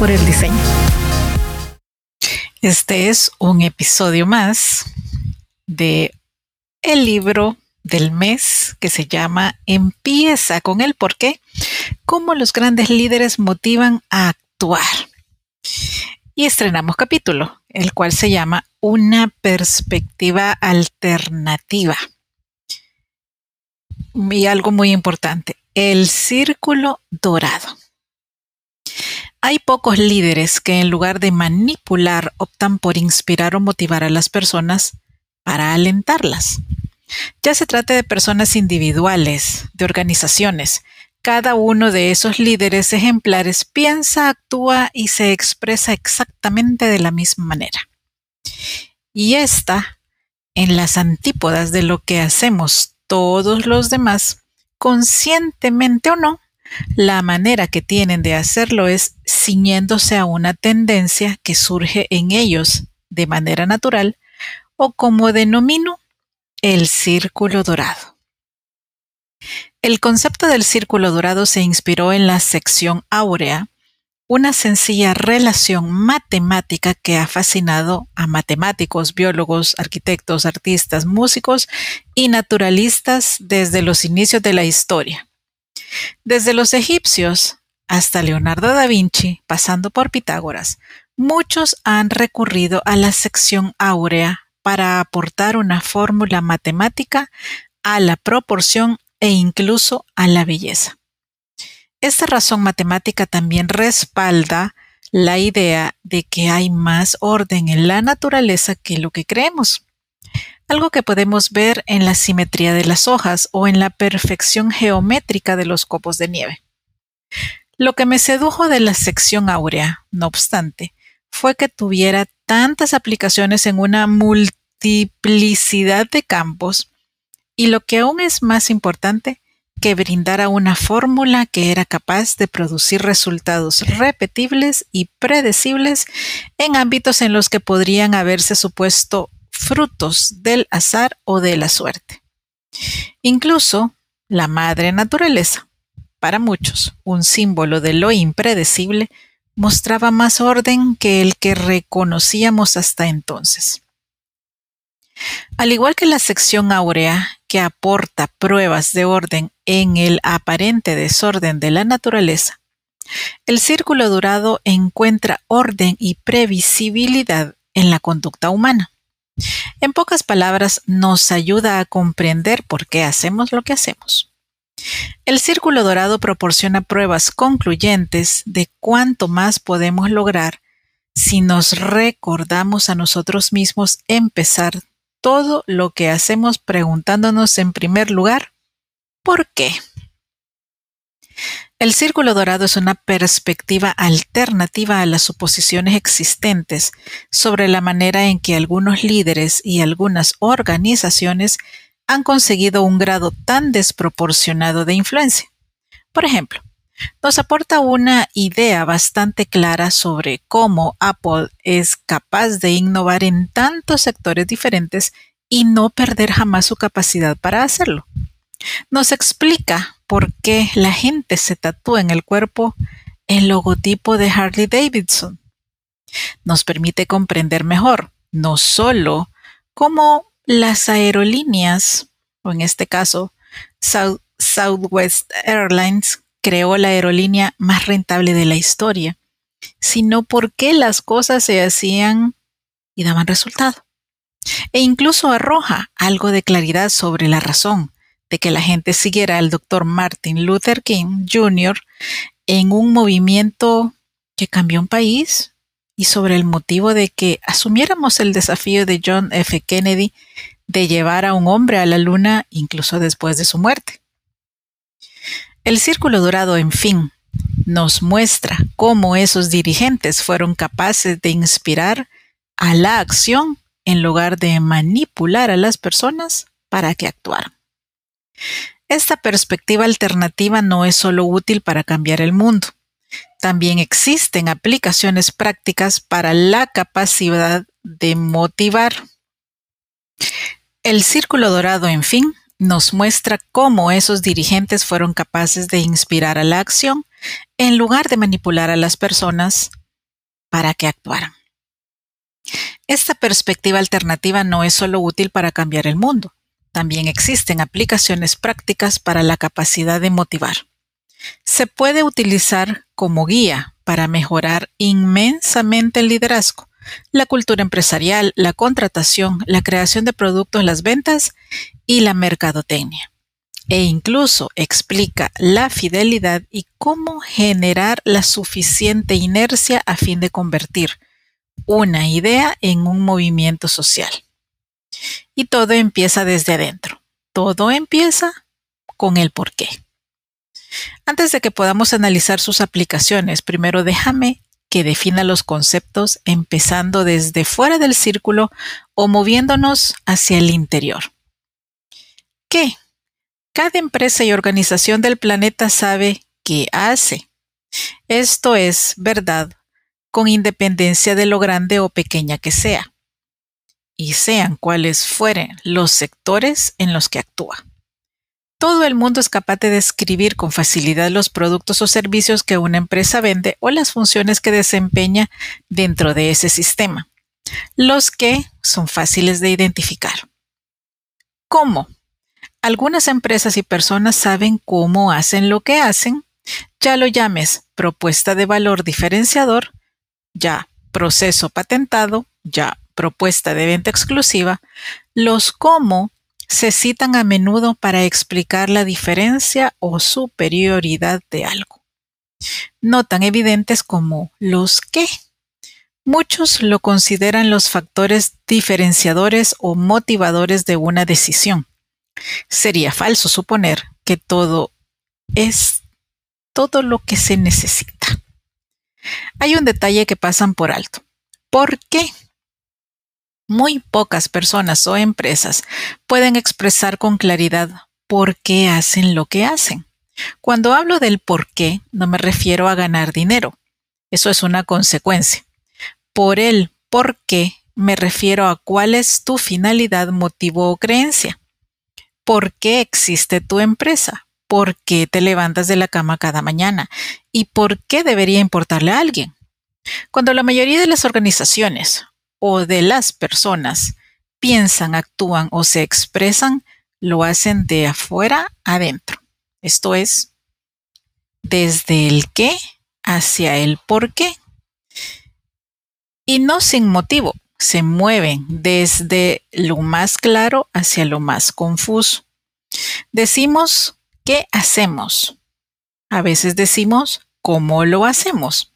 Por el diseño. Este es un episodio más de el libro del mes que se llama Empieza con el por qué, cómo los grandes líderes motivan a actuar. Y estrenamos capítulo, el cual se llama Una perspectiva alternativa. Y algo muy importante, el círculo dorado. Hay pocos líderes que en lugar de manipular optan por inspirar o motivar a las personas para alentarlas. Ya se trate de personas individuales, de organizaciones. Cada uno de esos líderes ejemplares piensa, actúa y se expresa exactamente de la misma manera. Y está en las antípodas de lo que hacemos todos los demás, conscientemente o no, la manera que tienen de hacerlo es ciñéndose a una tendencia que surge en ellos de manera natural o como denomino, el círculo dorado. El concepto del círculo dorado se inspiró en la sección áurea, una sencilla relación matemática que ha fascinado a matemáticos, biólogos, arquitectos, artistas, músicos y naturalistas desde los inicios de la historia. Desde los egipcios hasta Leonardo da Vinci, pasando por Pitágoras, muchos han recurrido a la sección áurea para aportar una fórmula matemática a la proporción e incluso a la belleza. Esta razón matemática también respalda la idea de que hay más orden en la naturaleza que lo que creemos algo que podemos ver en la simetría de las hojas o en la perfección geométrica de los copos de nieve. Lo que me sedujo de la sección áurea, no obstante, fue que tuviera tantas aplicaciones en una multiplicidad de campos y lo que aún es más importante, que brindara una fórmula que era capaz de producir resultados repetibles y predecibles en ámbitos en los que podrían haberse supuesto frutos del azar o de la suerte. Incluso la madre naturaleza, para muchos un símbolo de lo impredecible, mostraba más orden que el que reconocíamos hasta entonces. Al igual que la sección áurea, que aporta pruebas de orden en el aparente desorden de la naturaleza, el círculo dorado encuentra orden y previsibilidad en la conducta humana. En pocas palabras, nos ayuda a comprender por qué hacemos lo que hacemos. El círculo dorado proporciona pruebas concluyentes de cuánto más podemos lograr si nos recordamos a nosotros mismos empezar todo lo que hacemos preguntándonos en primer lugar, ¿por qué? El círculo dorado es una perspectiva alternativa a las suposiciones existentes sobre la manera en que algunos líderes y algunas organizaciones han conseguido un grado tan desproporcionado de influencia. Por ejemplo, nos aporta una idea bastante clara sobre cómo Apple es capaz de innovar en tantos sectores diferentes y no perder jamás su capacidad para hacerlo. Nos explica por qué la gente se tatúa en el cuerpo el logotipo de Harley Davidson. Nos permite comprender mejor no solo cómo las aerolíneas, o en este caso Southwest Airlines, creó la aerolínea más rentable de la historia, sino por qué las cosas se hacían y daban resultado. E incluso arroja algo de claridad sobre la razón de que la gente siguiera al doctor Martin Luther King Jr. en un movimiento que cambió un país y sobre el motivo de que asumiéramos el desafío de John F. Kennedy de llevar a un hombre a la luna incluso después de su muerte. El Círculo Dorado, en fin, nos muestra cómo esos dirigentes fueron capaces de inspirar a la acción en lugar de manipular a las personas para que actuaran. Esta perspectiva alternativa no es solo útil para cambiar el mundo, también existen aplicaciones prácticas para la capacidad de motivar. El círculo dorado, en fin, nos muestra cómo esos dirigentes fueron capaces de inspirar a la acción en lugar de manipular a las personas para que actuaran. Esta perspectiva alternativa no es solo útil para cambiar el mundo, también existen aplicaciones prácticas para la capacidad de motivar. Se puede utilizar como guía para mejorar inmensamente el liderazgo, la cultura empresarial, la contratación, la creación de productos, las ventas y la mercadotecnia. E incluso explica la fidelidad y cómo generar la suficiente inercia a fin de convertir una idea en un movimiento social. Y todo empieza desde adentro. Todo empieza con el porqué. Antes de que podamos analizar sus aplicaciones, primero déjame que defina los conceptos empezando desde fuera del círculo o moviéndonos hacia el interior. ¿Qué? Cada empresa y organización del planeta sabe qué hace. Esto es verdad con independencia de lo grande o pequeña que sea, y sean cuales fueren los sectores en los que actúa. Todo el mundo es capaz de describir con facilidad los productos o servicios que una empresa vende o las funciones que desempeña dentro de ese sistema, los que son fáciles de identificar. ¿Cómo? Algunas empresas y personas saben cómo hacen lo que hacen, ya lo llames propuesta de valor diferenciador, ya proceso patentado, ya propuesta de venta exclusiva, los cómo se citan a menudo para explicar la diferencia o superioridad de algo. No tan evidentes como los qué. Muchos lo consideran los factores diferenciadores o motivadores de una decisión. Sería falso suponer que todo es todo lo que se necesita. Hay un detalle que pasan por alto. ¿Por qué? Muy pocas personas o empresas pueden expresar con claridad por qué hacen lo que hacen. Cuando hablo del por qué, no me refiero a ganar dinero. Eso es una consecuencia. Por el por qué me refiero a cuál es tu finalidad, motivo o creencia. ¿Por qué existe tu empresa? ¿Por qué te levantas de la cama cada mañana? ¿Y por qué debería importarle a alguien? Cuando la mayoría de las organizaciones o de las personas piensan, actúan o se expresan, lo hacen de afuera adentro. Esto es, desde el qué hacia el por qué. Y no sin motivo, se mueven desde lo más claro hacia lo más confuso. Decimos qué hacemos. A veces decimos cómo lo hacemos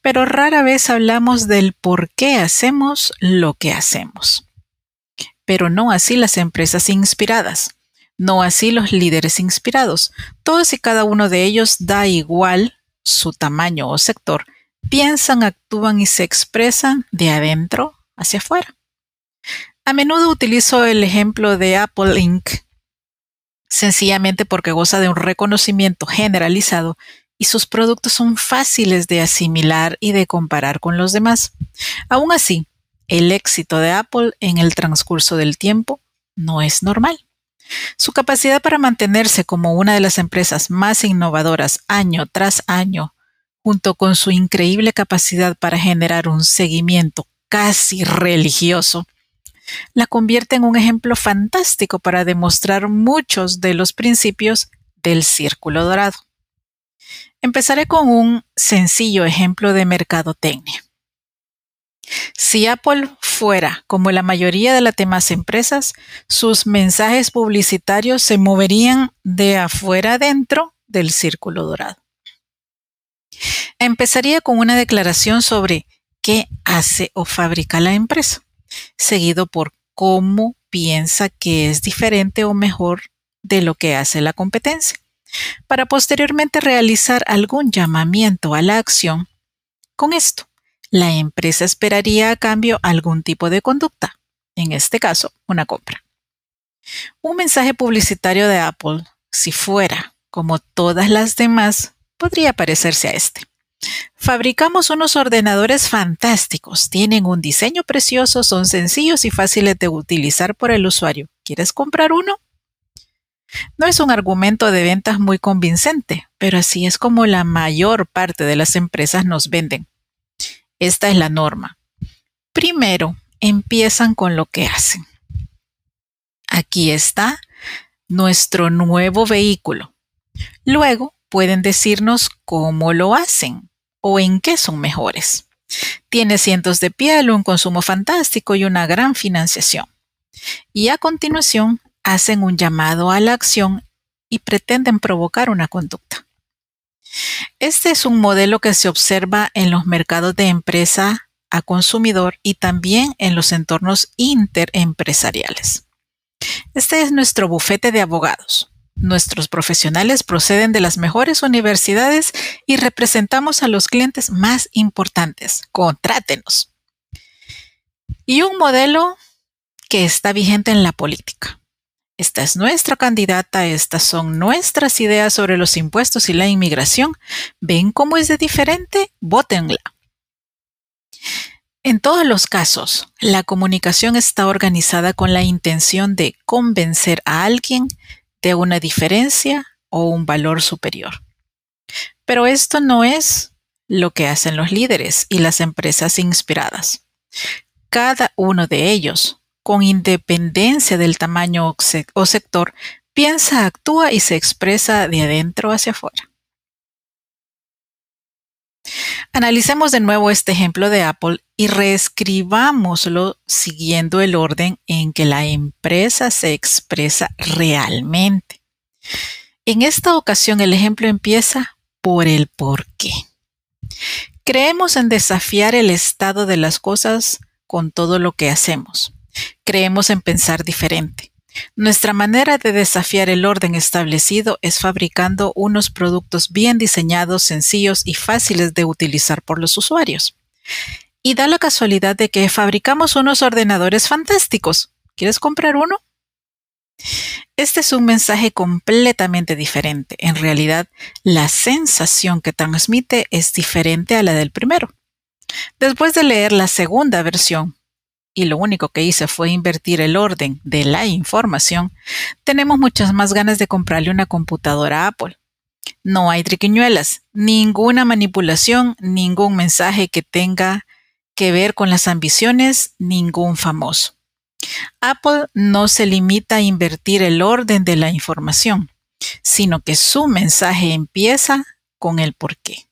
pero rara vez hablamos del por qué hacemos lo que hacemos. Pero no así las empresas inspiradas, no así los líderes inspirados. Todos y cada uno de ellos da igual su tamaño o sector, piensan, actúan y se expresan de adentro hacia afuera. A menudo utilizo el ejemplo de Apple Inc., sencillamente porque goza de un reconocimiento generalizado y sus productos son fáciles de asimilar y de comparar con los demás. Aún así, el éxito de Apple en el transcurso del tiempo no es normal. Su capacidad para mantenerse como una de las empresas más innovadoras año tras año, junto con su increíble capacidad para generar un seguimiento casi religioso, la convierte en un ejemplo fantástico para demostrar muchos de los principios del círculo dorado. Empezaré con un sencillo ejemplo de mercadotecnia. Si Apple fuera como la mayoría de las demás empresas, sus mensajes publicitarios se moverían de afuera adentro del círculo dorado. Empezaría con una declaración sobre qué hace o fabrica la empresa, seguido por cómo piensa que es diferente o mejor de lo que hace la competencia, para posteriormente realizar algún llamamiento a la acción con esto la empresa esperaría a cambio algún tipo de conducta, en este caso, una compra. Un mensaje publicitario de Apple, si fuera como todas las demás, podría parecerse a este. Fabricamos unos ordenadores fantásticos, tienen un diseño precioso, son sencillos y fáciles de utilizar por el usuario. ¿Quieres comprar uno? No es un argumento de ventas muy convincente, pero así es como la mayor parte de las empresas nos venden. Esta es la norma. Primero, empiezan con lo que hacen. Aquí está nuestro nuevo vehículo. Luego pueden decirnos cómo lo hacen o en qué son mejores. Tiene cientos de piel, un consumo fantástico y una gran financiación. Y a continuación hacen un llamado a la acción y pretenden provocar una conducta. Este es un modelo que se observa en los mercados de empresa a consumidor y también en los entornos interempresariales. Este es nuestro bufete de abogados. Nuestros profesionales proceden de las mejores universidades y representamos a los clientes más importantes. Contrátenos. Y un modelo que está vigente en la política. Esta es nuestra candidata, estas son nuestras ideas sobre los impuestos y la inmigración. ¿Ven cómo es de diferente? Vótenla. En todos los casos, la comunicación está organizada con la intención de convencer a alguien de una diferencia o un valor superior. Pero esto no es lo que hacen los líderes y las empresas inspiradas. Cada uno de ellos con independencia del tamaño o sector, piensa, actúa y se expresa de adentro hacia afuera. Analicemos de nuevo este ejemplo de Apple y reescribámoslo siguiendo el orden en que la empresa se expresa realmente. En esta ocasión el ejemplo empieza por el por qué. Creemos en desafiar el estado de las cosas con todo lo que hacemos. Creemos en pensar diferente. Nuestra manera de desafiar el orden establecido es fabricando unos productos bien diseñados, sencillos y fáciles de utilizar por los usuarios. Y da la casualidad de que fabricamos unos ordenadores fantásticos. ¿Quieres comprar uno? Este es un mensaje completamente diferente. En realidad, la sensación que transmite es diferente a la del primero. Después de leer la segunda versión, y lo único que hice fue invertir el orden de la información, tenemos muchas más ganas de comprarle una computadora a Apple. No hay triquiñuelas, ninguna manipulación, ningún mensaje que tenga que ver con las ambiciones, ningún famoso. Apple no se limita a invertir el orden de la información, sino que su mensaje empieza con el por qué.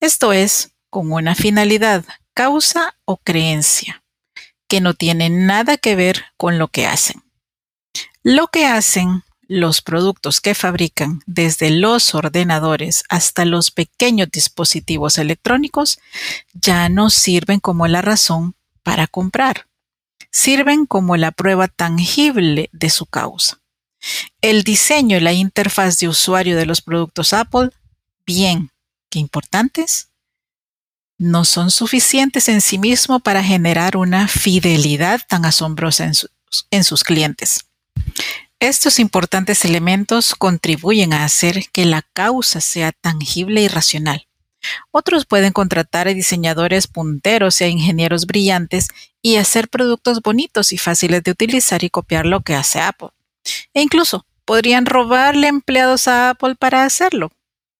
Esto es, con una finalidad, causa o creencia que no tiene nada que ver con lo que hacen. Lo que hacen los productos que fabrican, desde los ordenadores hasta los pequeños dispositivos electrónicos, ya no sirven como la razón para comprar. Sirven como la prueba tangible de su causa. El diseño y la interfaz de usuario de los productos Apple, bien, qué importantes, no son suficientes en sí mismo para generar una fidelidad tan asombrosa en, sus clientes. Estos importantes elementos contribuyen a hacer que la causa sea tangible y racional. Otros pueden contratar a diseñadores punteros a ingenieros brillantes y hacer productos bonitos y fáciles de utilizar y copiar lo que hace Apple. E incluso podrían robarle empleados a Apple para hacerlo,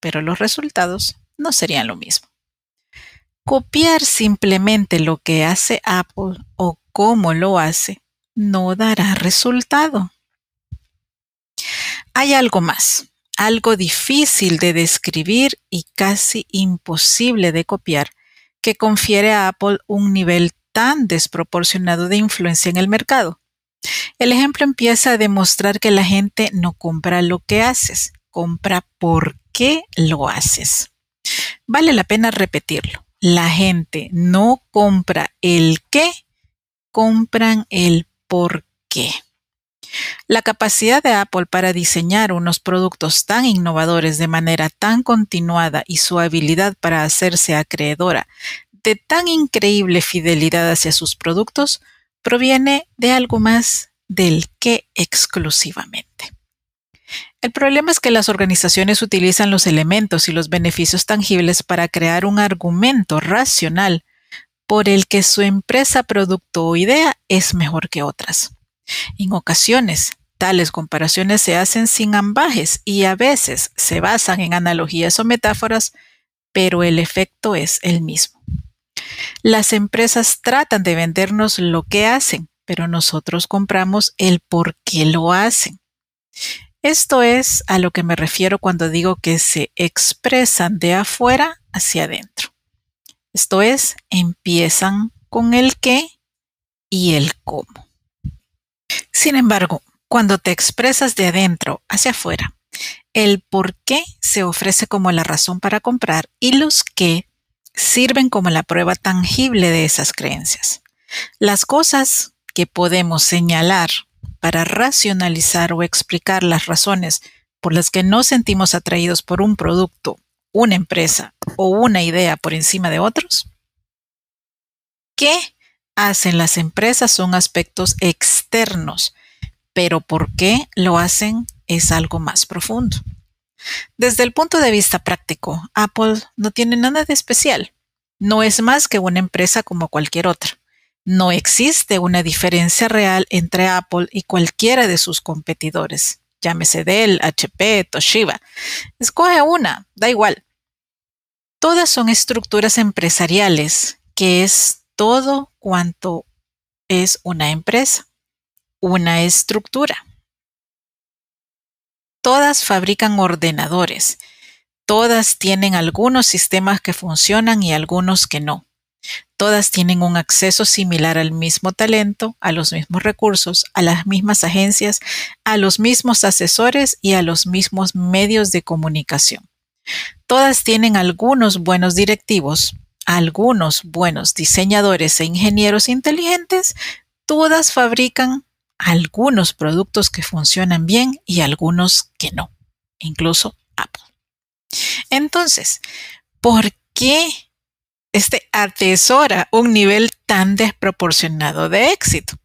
pero los resultados no serían lo mismo. Copiar simplemente lo que hace Apple o cómo lo hace no dará resultado. Hay algo más algo difícil de describir y casi imposible de copiar, que confiere a Apple un nivel tan desproporcionado de influencia en el mercado. El ejemplo empieza a demostrar que la gente no compra lo que haces, compra por qué lo haces. Vale la pena repetirlo. La gente no compra el qué, compran el por qué. La capacidad de Apple para diseñar unos productos tan innovadores de manera tan continuada y su habilidad para hacerse acreedora de tan increíble fidelidad hacia sus productos proviene de algo más del que exclusivamente. El problema es que las organizaciones utilizan los elementos y los beneficios tangibles para crear un argumento racional por el que su empresa, producto o idea es mejor que otras. En ocasiones, tales comparaciones se hacen sin ambajes y a veces se basan en analogías o metáforas, pero el efecto es el mismo. Las empresas tratan de vendernos lo que hacen, pero nosotros compramos el por qué lo hacen. Esto es a lo que me refiero cuando digo que se expresan de afuera hacia adentro. Esto es, empiezan con el qué y el cómo. Sin embargo, cuando te expresas de adentro hacia afuera, el por qué se ofrece como la razón para comprar y los qué sirven como la prueba tangible de esas creencias. Las cosas que podemos señalar para racionalizar o explicar las razones por las que nos sentimos atraídos por un producto, una empresa o una idea por encima de otros? ¿Qué hacen las empresas son aspectos externos, pero por qué lo hacen es algo más profundo. Desde el punto de vista práctico, Apple no tiene nada de especial. No es más que una empresa como cualquier otra. No existe una diferencia real entre Apple y cualquiera de sus competidores. Llámese Dell, HP, Toshiba. Escoge una, da igual. Todas son estructuras empresariales, que es todo cuanto es una empresa, una estructura. Todas fabrican ordenadores, todas tienen algunos sistemas que funcionan y algunos que no. Todas tienen un acceso similar al mismo talento, a los mismos recursos, a las mismas agencias, a los mismos asesores y a los mismos medios de comunicación. Todas tienen algunos buenos directivos, algunos buenos diseñadores e ingenieros inteligentes, todas fabrican algunos productos que funcionan bien y algunos que no, incluso Apple. Entonces, ¿por qué este atesora un nivel tan desproporcionado de éxito?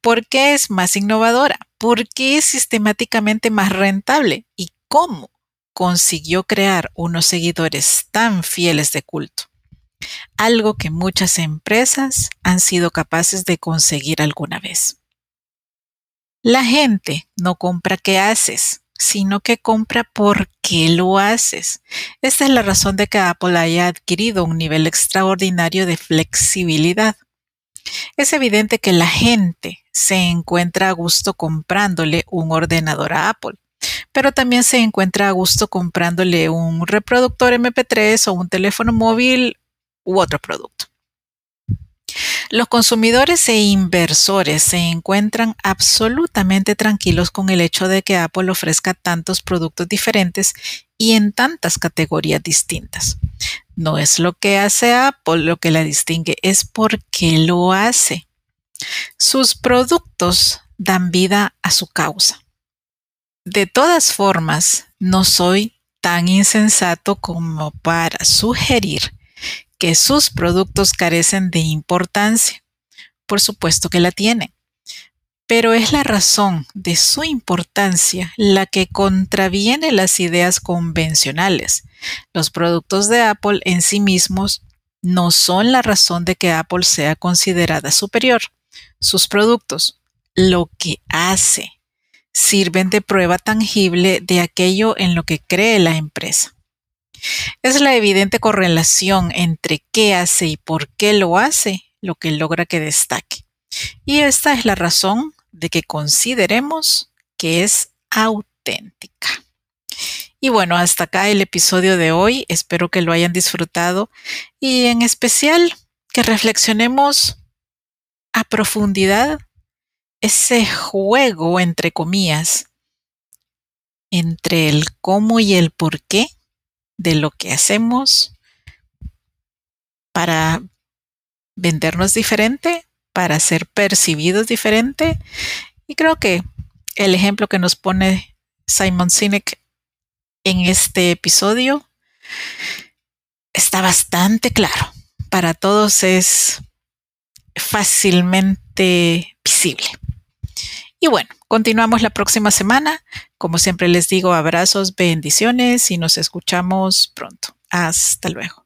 ¿Por qué es más innovadora? ¿Por qué es sistemáticamente más rentable? ¿Y cómo consiguió crear unos seguidores tan fieles de culto? algo que muchas empresas han sido capaces de conseguir alguna vez. La gente no compra qué haces, sino que compra por qué lo haces. Esta es la razón de que Apple haya adquirido un nivel extraordinario de flexibilidad. Es evidente que la gente se encuentra a gusto comprándole un ordenador a Apple, pero también se encuentra a gusto comprándole un reproductor MP3 o un teléfono móvil u otro producto. Los consumidores e inversores se encuentran absolutamente tranquilos con el hecho de que Apple ofrezca tantos productos diferentes y en tantas categorías distintas. No es lo que hace Apple lo que la distingue, es porque lo hace. Sus productos dan vida a su causa. De todas formas, no soy tan insensato como para sugerir que sus productos carecen de importancia. Por supuesto que la tienen. pero es la razón de su importancia la que contraviene las ideas convencionales. Los productos de Apple en sí mismos no son la razón de que Apple sea considerada superior. Sus productos, lo que hace, sirven de prueba tangible de aquello en lo que cree la empresa. Es la evidente correlación entre qué hace y por qué lo hace lo que logra que destaque. Y esta es la razón de que consideremos que es auténtica. Y bueno, hasta acá el episodio de hoy. Espero que lo hayan disfrutado y en especial que reflexionemos a profundidad ese juego, entre comillas, entre el cómo y el por qué de lo que hacemos para vendernos diferente, para ser percibidos diferente. Y creo que el ejemplo que nos pone Simon Sinek en este episodio está bastante claro. Para todos es fácilmente visible. Y bueno, continuamos la próxima semana. Como siempre les digo, abrazos, bendiciones y nos escuchamos pronto. Hasta luego.